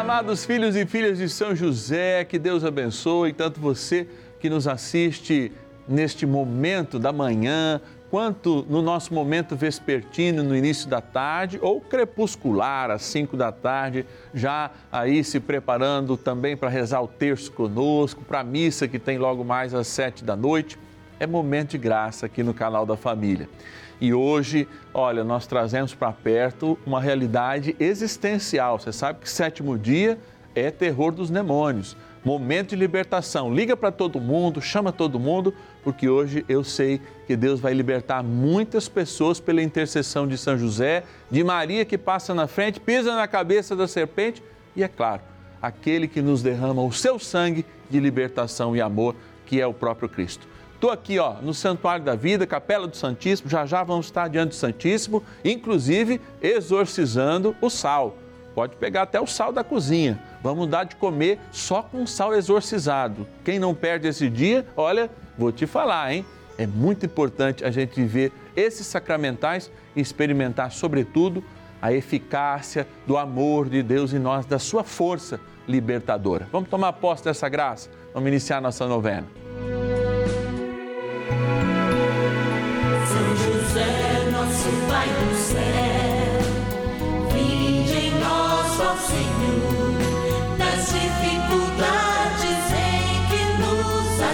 Amados filhos e filhas de São José, que Deus abençoe tanto você que nos assiste neste momento da manhã, quanto no nosso momento vespertino, no início da tarde, ou crepuscular, às 5 da tarde, já aí se preparando também para rezar o terço conosco, para a missa que tem logo mais às 7 da noite. É momento de graça aqui no canal da família. E hoje, olha, nós trazemos para perto uma realidade existencial. Você sabe que sétimo dia é terror dos demônios, momento de libertação. Liga para todo mundo, chama todo mundo, porque hoje eu sei que Deus vai libertar muitas pessoas pela intercessão de São José, de Maria que passa na frente, pisa na cabeça da serpente e, é claro, aquele que nos derrama o seu sangue de libertação e amor, que é o próprio Cristo. Estou aqui ó, no Santuário da Vida, Capela do Santíssimo, já já vamos estar diante do Santíssimo, inclusive exorcizando o sal. Pode pegar até o sal da cozinha. Vamos dar de comer só com sal exorcizado. Quem não perde esse dia, olha, vou te falar, hein? É muito importante a gente viver esses sacramentais e experimentar, sobretudo, a eficácia do amor de Deus em nós, da sua força libertadora. Vamos tomar posse dessa graça? Vamos iniciar nossa novena.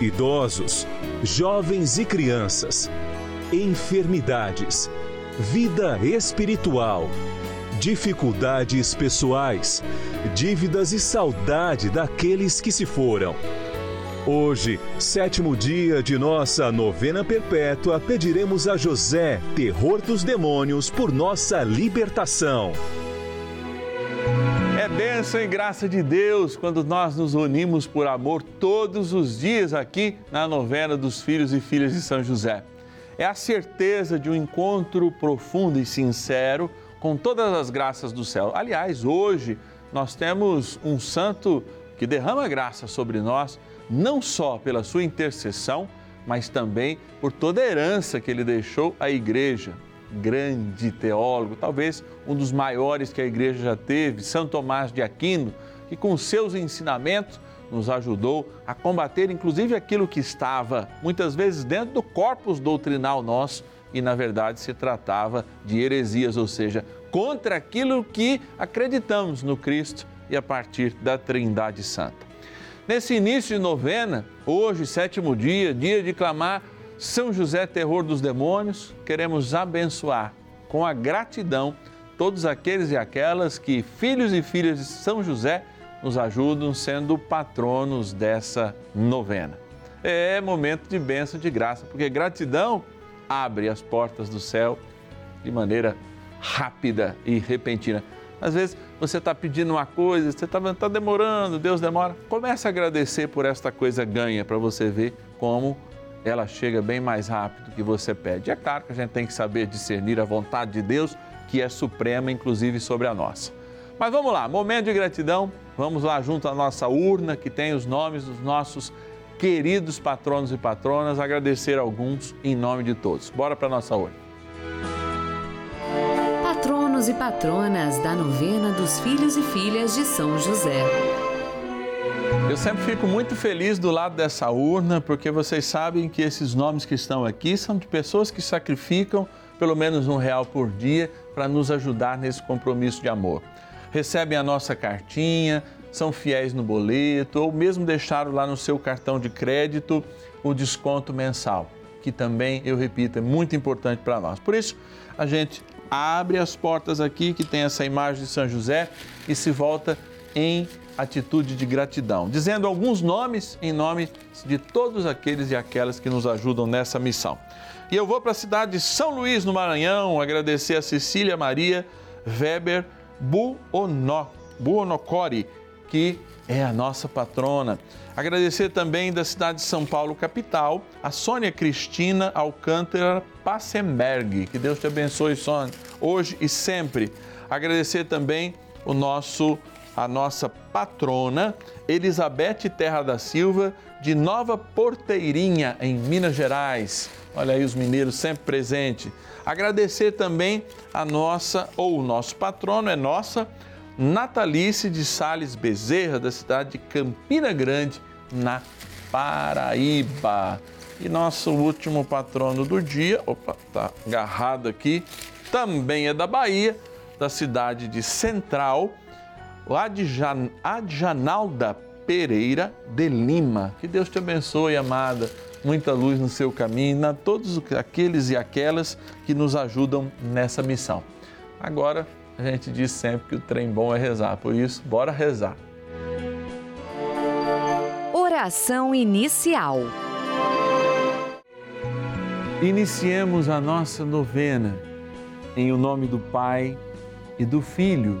idosos, jovens e crianças, enfermidades, vida espiritual, dificuldades pessoais, dívidas e saudade daqueles que se foram. Hoje, sétimo dia de nossa novena perpétua, pediremos a José, terror dos demônios, por nossa libertação. Bênção e graça de Deus quando nós nos unimos por amor todos os dias aqui na novena dos filhos e filhas de São José. É a certeza de um encontro profundo e sincero com todas as graças do céu. Aliás, hoje nós temos um santo que derrama graça sobre nós, não só pela sua intercessão, mas também por toda a herança que ele deixou à igreja grande teólogo, talvez um dos maiores que a igreja já teve, São Tomás de Aquino, que com seus ensinamentos nos ajudou a combater inclusive aquilo que estava muitas vezes dentro do corpus doutrinal nosso e na verdade se tratava de heresias, ou seja, contra aquilo que acreditamos no Cristo e a partir da Trindade Santa. Nesse início de novena, hoje, sétimo dia, dia de clamar são José, terror dos demônios, queremos abençoar com a gratidão todos aqueles e aquelas que, filhos e filhas de São José, nos ajudam sendo patronos dessa novena. É momento de bênção de graça, porque gratidão abre as portas do céu de maneira rápida e repentina. Às vezes você está pedindo uma coisa, você está tá demorando, Deus demora. Comece a agradecer por esta coisa ganha para você ver como ela chega bem mais rápido que você pede. É claro que a gente tem que saber discernir a vontade de Deus, que é suprema, inclusive sobre a nossa. Mas vamos lá, momento de gratidão. Vamos lá junto à nossa urna que tem os nomes dos nossos queridos patronos e patronas, agradecer alguns em nome de todos. Bora para a nossa urna. Patronos e patronas da novena dos filhos e filhas de São José. Eu sempre fico muito feliz do lado dessa urna, porque vocês sabem que esses nomes que estão aqui são de pessoas que sacrificam pelo menos um real por dia para nos ajudar nesse compromisso de amor. Recebem a nossa cartinha, são fiéis no boleto ou mesmo deixaram lá no seu cartão de crédito o desconto mensal, que também, eu repito, é muito importante para nós. Por isso, a gente abre as portas aqui que tem essa imagem de São José e se volta em atitude de gratidão, dizendo alguns nomes em nome de todos aqueles e aquelas que nos ajudam nessa missão. E eu vou para a cidade de São Luís, no Maranhão, agradecer a Cecília Maria Weber Buono, Buonocori, que é a nossa patrona. Agradecer também da cidade de São Paulo, capital, a Sônia Cristina Alcântara Passenberg. Que Deus te abençoe, Sônia, hoje e sempre. Agradecer também o nosso a nossa patrona, Elizabeth Terra da Silva, de Nova Porteirinha, em Minas Gerais. Olha aí os mineiros sempre presentes. Agradecer também a nossa, ou o nosso patrono, é nossa, Natalice de Sales Bezerra, da cidade de Campina Grande, na Paraíba. E nosso último patrono do dia, opa, tá agarrado aqui, também é da Bahia, da cidade de Central, Adjan, Adjanalda Pereira de Lima. Que Deus te abençoe, amada. Muita luz no seu caminho, a todos aqueles e aquelas que nos ajudam nessa missão. Agora, a gente diz sempre que o trem bom é rezar, por isso, bora rezar. Oração inicial. Iniciemos a nossa novena em o nome do Pai e do Filho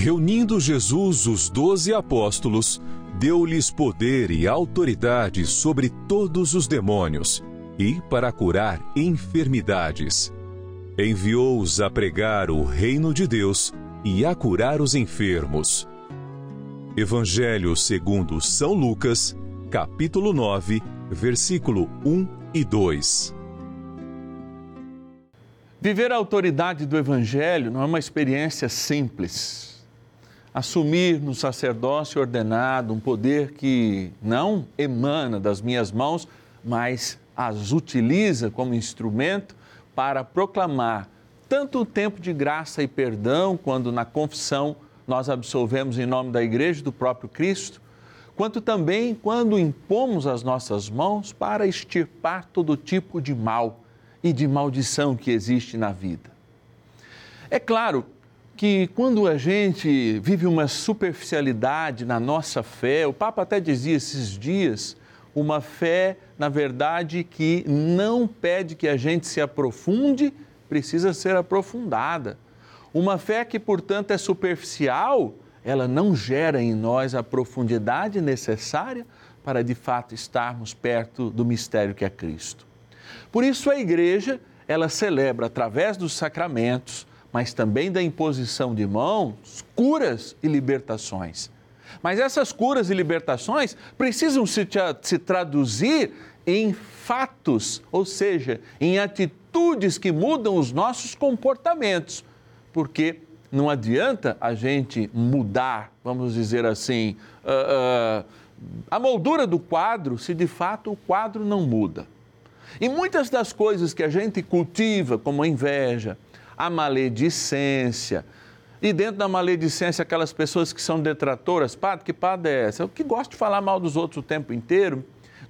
Reunindo Jesus os doze apóstolos, deu-lhes poder e autoridade sobre todos os demônios e para curar enfermidades enviou-os a pregar o reino de Deus e a curar os enfermos. Evangelho segundo São Lucas, capítulo 9, versículo 1 e 2. Viver a autoridade do Evangelho não é uma experiência simples. Assumir no sacerdócio ordenado um poder que não emana das minhas mãos, mas as utiliza como instrumento para proclamar tanto o tempo de graça e perdão, quando na confissão nós absolvemos em nome da igreja do próprio Cristo, quanto também quando impomos as nossas mãos para extirpar todo tipo de mal e de maldição que existe na vida. É claro que quando a gente vive uma superficialidade na nossa fé, o Papa até dizia esses dias, uma fé, na verdade, que não pede que a gente se aprofunde, precisa ser aprofundada. Uma fé que, portanto, é superficial, ela não gera em nós a profundidade necessária para de fato estarmos perto do mistério que é Cristo. Por isso a igreja, ela celebra através dos sacramentos, mas também da imposição de mãos, curas e libertações. Mas essas curas e libertações precisam se, se traduzir em fatos, ou seja, em atitudes que mudam os nossos comportamentos porque não adianta a gente mudar, vamos dizer assim, uh, uh, a moldura do quadro se de fato o quadro não muda. E muitas das coisas que a gente cultiva, como a inveja, a maledicência, e dentro da maledicência, aquelas pessoas que são detratoras, padre, que padre é essa? Que gosta de falar mal dos outros o tempo inteiro,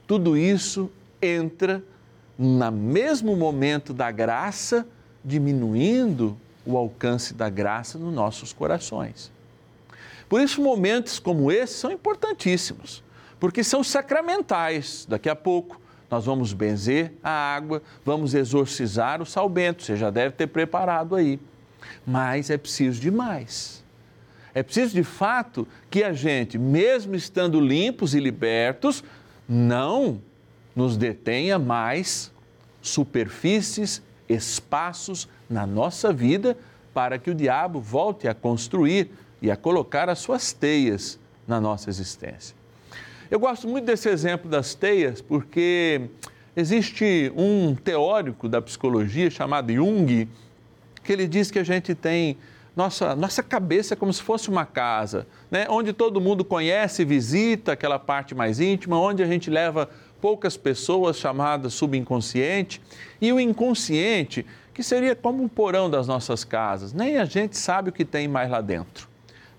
tudo isso entra no mesmo momento da graça, diminuindo o alcance da graça nos nossos corações. Por isso, momentos como esse são importantíssimos, porque são sacramentais. Daqui a pouco nós vamos benzer a água, vamos exorcizar o salbento, você já deve ter preparado aí. Mas é preciso de mais. É preciso de fato que a gente, mesmo estando limpos e libertos, não nos detenha mais superfícies, espaços na nossa vida para que o diabo volte a construir e a colocar as suas teias na nossa existência. Eu gosto muito desse exemplo das teias porque existe um teórico da psicologia chamado Jung que ele diz que a gente tem nossa, nossa cabeça é como se fosse uma casa, né? onde todo mundo conhece, visita aquela parte mais íntima, onde a gente leva poucas pessoas, chamadas subconsciente, e o inconsciente que seria como um porão das nossas casas. Nem a gente sabe o que tem mais lá dentro.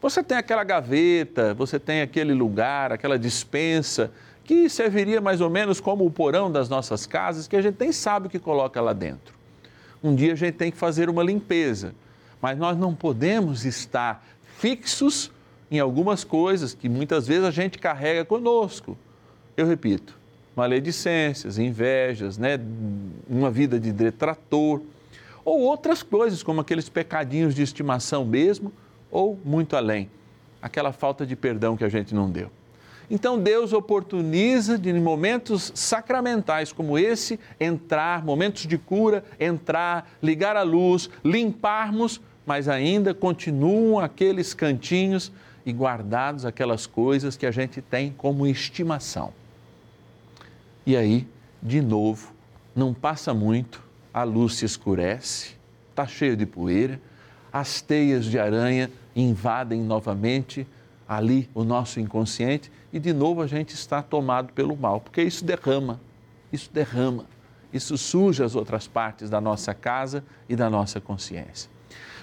Você tem aquela gaveta, você tem aquele lugar, aquela dispensa, que serviria mais ou menos como o porão das nossas casas, que a gente nem sabe o que coloca lá dentro. Um dia a gente tem que fazer uma limpeza, mas nós não podemos estar fixos em algumas coisas que muitas vezes a gente carrega conosco. Eu repito, maledicências, invejas, né? uma vida de detrator ou outras coisas, como aqueles pecadinhos de estimação mesmo, ou muito além, aquela falta de perdão que a gente não deu. Então Deus oportuniza de momentos sacramentais como esse entrar, momentos de cura, entrar, ligar a luz, limparmos, mas ainda continuam aqueles cantinhos e guardados aquelas coisas que a gente tem como estimação. E aí, de novo, não passa muito, a luz se escurece, está cheio de poeira, as teias de aranha invadem novamente ali o nosso inconsciente e de novo a gente está tomado pelo mal, porque isso derrama, isso derrama, isso suja as outras partes da nossa casa e da nossa consciência.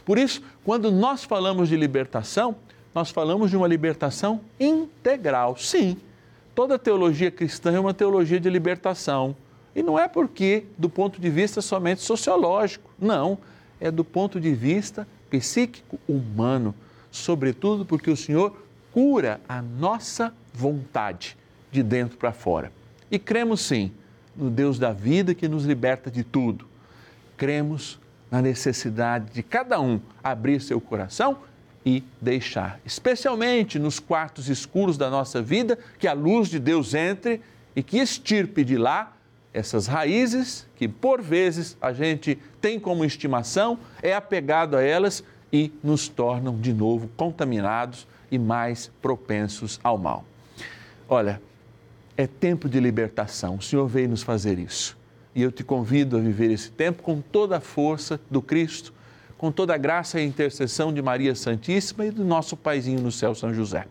Por isso, quando nós falamos de libertação, nós falamos de uma libertação integral. Sim, toda teologia cristã é uma teologia de libertação e não é porque do ponto de vista somente sociológico, não, é do ponto de vista psíquico humano, sobretudo porque o Senhor cura a nossa vontade de dentro para fora. E cremos sim no Deus da vida que nos liberta de tudo. Cremos na necessidade de cada um abrir seu coração e deixar, especialmente nos quartos escuros da nossa vida, que a luz de Deus entre e que extirpe de lá essas raízes que por vezes a gente tem como estimação, é apegado a elas e nos tornam de novo contaminados e mais propensos ao mal. Olha, é tempo de libertação. O Senhor veio nos fazer isso. E eu te convido a viver esse tempo com toda a força do Cristo, com toda a graça e intercessão de Maria Santíssima e do nosso Paizinho no céu, São José.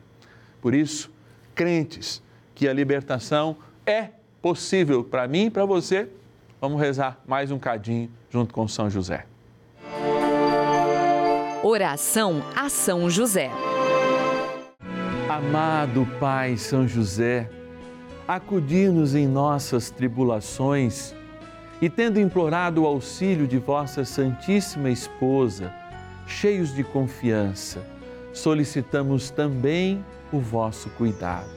Por isso, crentes que a libertação é possível para mim e para você Vamos rezar mais um cadinho junto com São José. Oração a São José. Amado Pai São José, acudi-nos em nossas tribulações e, tendo implorado o auxílio de vossa Santíssima Esposa, cheios de confiança, solicitamos também o vosso cuidado.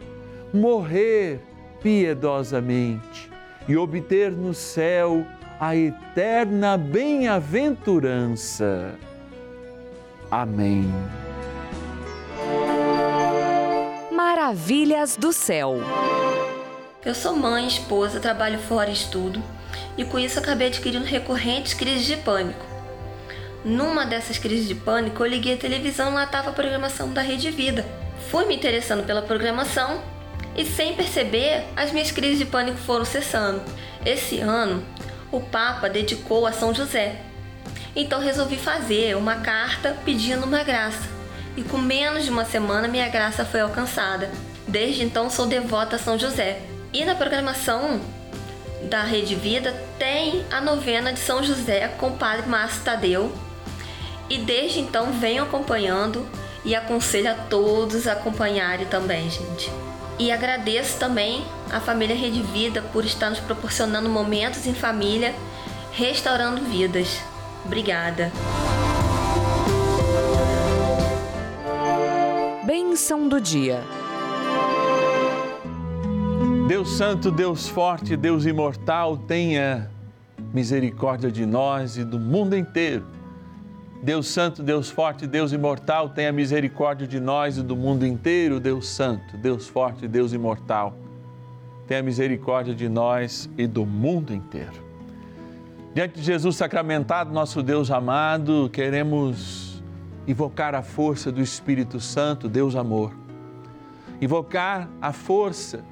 morrer piedosamente e obter no céu a eterna bem-aventurança. Amém. Maravilhas do céu. Eu sou mãe, esposa, trabalho fora e estudo, e com isso acabei adquirindo recorrentes crises de pânico. Numa dessas crises de pânico, eu liguei a televisão e lá estava a programação da Rede Vida. Fui me interessando pela programação e, sem perceber, as minhas crises de pânico foram cessando. Esse ano, o Papa dedicou a São José. Então resolvi fazer uma carta pedindo uma graça. E com menos de uma semana minha graça foi alcançada. Desde então sou devota a São José. E na programação da Rede Vida tem a novena de São José com o Padre Márcio Tadeu, e desde então venho acompanhando e aconselho a todos a acompanharem também, gente. E agradeço também à família Rede Vida por estar nos proporcionando momentos em família, restaurando vidas. Obrigada. Bênção do dia. Deus Santo, Deus Forte, Deus Imortal, tenha misericórdia de nós e do mundo inteiro Deus Santo, Deus Forte, Deus Imortal, tenha misericórdia de nós e do mundo inteiro. Deus Santo, Deus Forte, Deus Imortal, tenha misericórdia de nós e do mundo inteiro. Diante de Jesus sacramentado, nosso Deus amado, queremos invocar a força do Espírito Santo, Deus amor. Invocar a força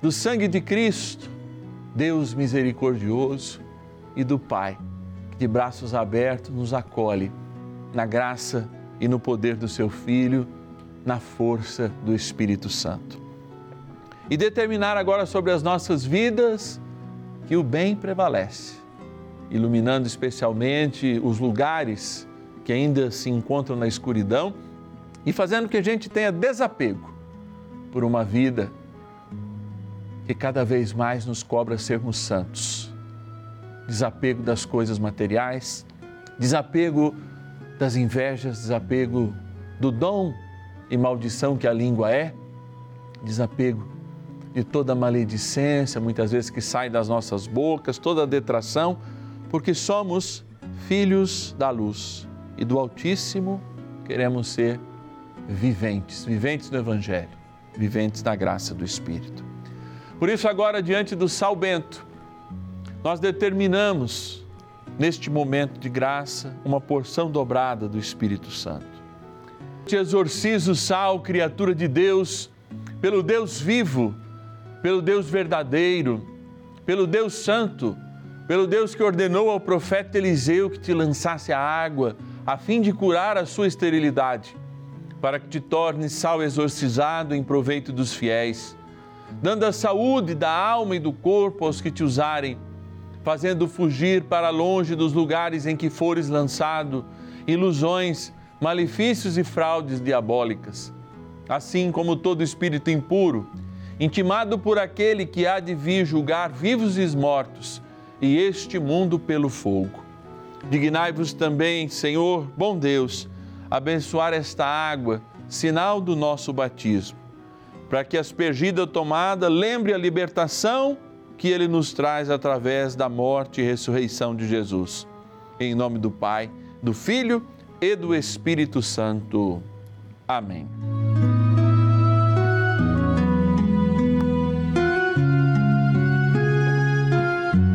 do sangue de Cristo, Deus misericordioso, e do Pai, que de braços abertos nos acolhe na graça e no poder do seu Filho, na força do Espírito Santo. E determinar agora sobre as nossas vidas que o bem prevalece, iluminando especialmente os lugares que ainda se encontram na escuridão e fazendo que a gente tenha desapego por uma vida que cada vez mais nos cobra sermos santos. Desapego das coisas materiais, desapego das invejas, desapego do dom e maldição que a língua é, desapego de toda maledicência, muitas vezes que sai das nossas bocas, toda detração, porque somos filhos da luz e do Altíssimo queremos ser viventes, viventes do Evangelho, viventes da graça do Espírito. Por isso, agora, diante do Sal Bento, nós determinamos neste momento de graça, uma porção dobrada do Espírito Santo. Te exorcizo, sal, criatura de Deus, pelo Deus vivo, pelo Deus verdadeiro, pelo Deus santo, pelo Deus que ordenou ao profeta Eliseu que te lançasse a água, a fim de curar a sua esterilidade, para que te tornes sal exorcizado em proveito dos fiéis, dando a saúde da alma e do corpo aos que te usarem, fazendo fugir para longe dos lugares em que fores lançado ilusões, malefícios e fraudes diabólicas. Assim como todo espírito impuro, intimado por aquele que há de vir julgar vivos e mortos, e este mundo pelo fogo. Dignai-vos também, Senhor, bom Deus, abençoar esta água, sinal do nosso batismo, para que aspergida tomada lembre a libertação que ele nos traz através da morte e ressurreição de Jesus. Em nome do Pai, do Filho e do Espírito Santo. Amém.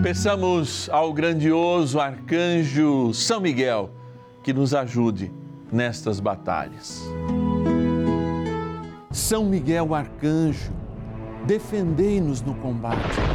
Peçamos ao grandioso arcanjo São Miguel que nos ajude nestas batalhas. São Miguel arcanjo, defendei-nos no combate.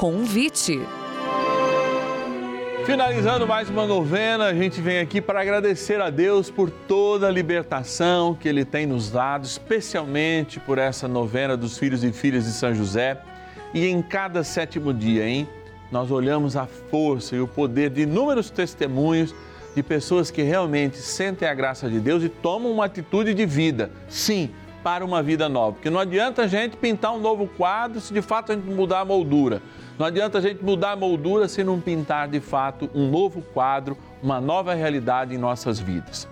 Convite. Finalizando mais uma novena, a gente vem aqui para agradecer a Deus por toda a libertação que Ele tem nos dado, especialmente por essa novena dos filhos e filhas de São José e em cada sétimo dia, hein? Nós olhamos a força e o poder de inúmeros testemunhos de pessoas que realmente sentem a graça de Deus e tomam uma atitude de vida, sim, para uma vida nova. Porque não adianta a gente pintar um novo quadro se de fato a gente mudar a moldura. Não adianta a gente mudar a moldura se não pintar de fato um novo quadro, uma nova realidade em nossas vidas.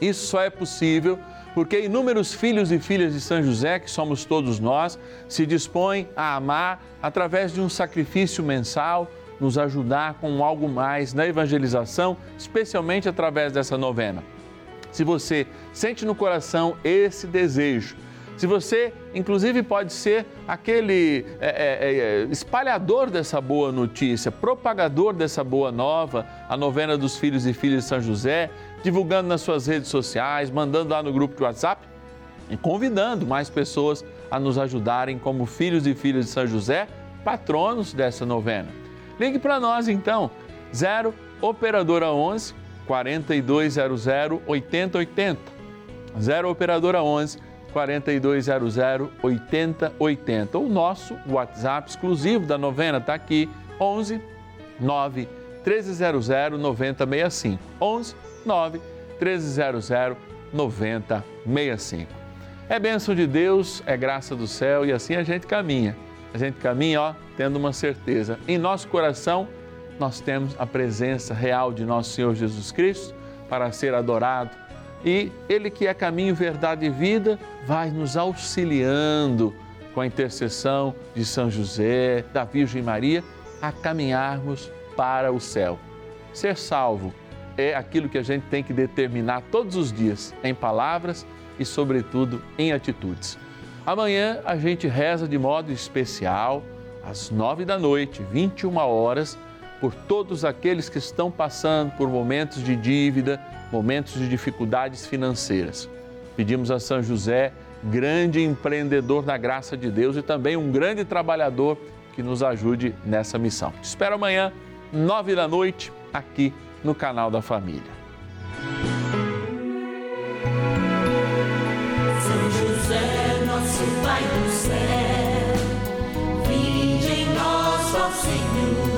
Isso só é possível porque inúmeros filhos e filhas de São José, que somos todos nós, se dispõem a amar através de um sacrifício mensal, nos ajudar com algo mais na evangelização, especialmente através dessa novena. Se você sente no coração esse desejo, se você, inclusive, pode ser aquele é, é, é, espalhador dessa boa notícia, propagador dessa boa nova, a novena dos filhos e filhas de São José, divulgando nas suas redes sociais, mandando lá no grupo de WhatsApp e convidando mais pessoas a nos ajudarem como filhos e filhas de São José, patronos dessa novena. Ligue para nós então, 0 Operadora 11 4200 8080. 0 Operadora 11 4200 8080. O nosso WhatsApp exclusivo da novena está aqui, 11 9 1300 9065. 11 9 1300 9065. É bênção de Deus, é graça do céu e assim a gente caminha. A gente caminha, ó, tendo uma certeza. Em nosso coração, nós temos a presença real de nosso Senhor Jesus Cristo para ser adorado e Ele que é caminho, verdade e vida, vai nos auxiliando com a intercessão de São José, da Virgem Maria, a caminharmos para o céu. Ser salvo é aquilo que a gente tem que determinar todos os dias, em palavras e, sobretudo, em atitudes. Amanhã a gente reza de modo especial, às nove da noite, 21 horas, por todos aqueles que estão passando por momentos de dívida, momentos de dificuldades financeiras. Pedimos a São José, grande empreendedor da graça de Deus e também um grande trabalhador que nos ajude nessa missão. Te espero amanhã, nove da noite, aqui no canal da Família. Senhor,